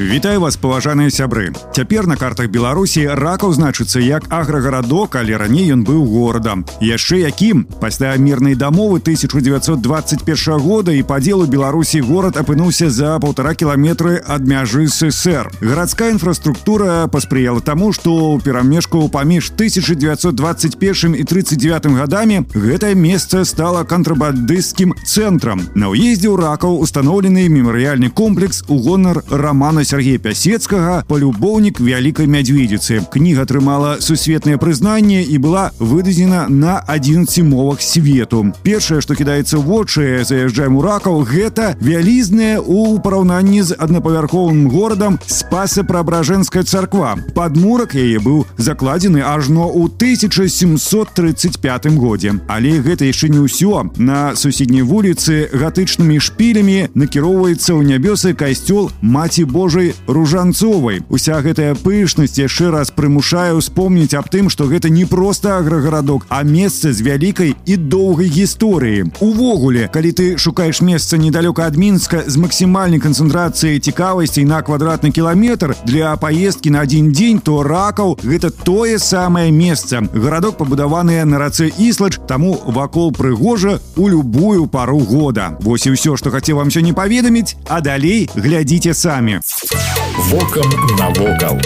Вітаю вас паважаныя сябры цяпер на картах беларусі ракаў значыцца як аграгарадок але раней ён быў горадам яшчэ якім пасля мірнай дамовы 1921 года і падзелу беларусі горад апынуўся за полтора кіламетры ад мяжы ссср гарадская інфраструктура паспрыяла таму што ў перамежку паміж 1921 і 39 гадамі гэтае месца стала кантрабандысцкім цэнтрам на ўездзе ў ракаў установлены мемарыяльны комплекс у гонар романа Сергея Пясецкага палюбоўнік вялікай мядзведзіцы. Кніга атрымала сусветнае прызнанне і была выдадзена на 11 мовах свету. Першае, што кідаецца ў вочы, заязджаем у ракаў, гэта вялізная ў параўнанні з аднапавярховым горадам спаса праабражэнская царква. Падмурак яе быў закладзены ажно ў 1735 годзе. Але гэта яшчэ не ўсё. На суседняй вуліцы гатычнымі шпілямі накіроўваецца ў нябёсы касцёл маці Божай прыгожай ружанцовай уся гэтая пышнасць яшчэ раз прымушае успомніць аб тым што гэта не проста аграгарадок а месца з вялікай і доўгай гісторыі увогуле калі ты шукаеш месца недалёка ад мінска з максімальнай канцэнтрацыяй цікавасцей на квадратны кіламетр для паездкі на адзін дзень то ракаў гэта тое самае месца гарадок пабудаваныя на рацэ іслач таму вакол прыгожа у любую пару года вось і ўсё што хацеў вам сёння паведаміць а далей глядзіце самі Вокам навокал.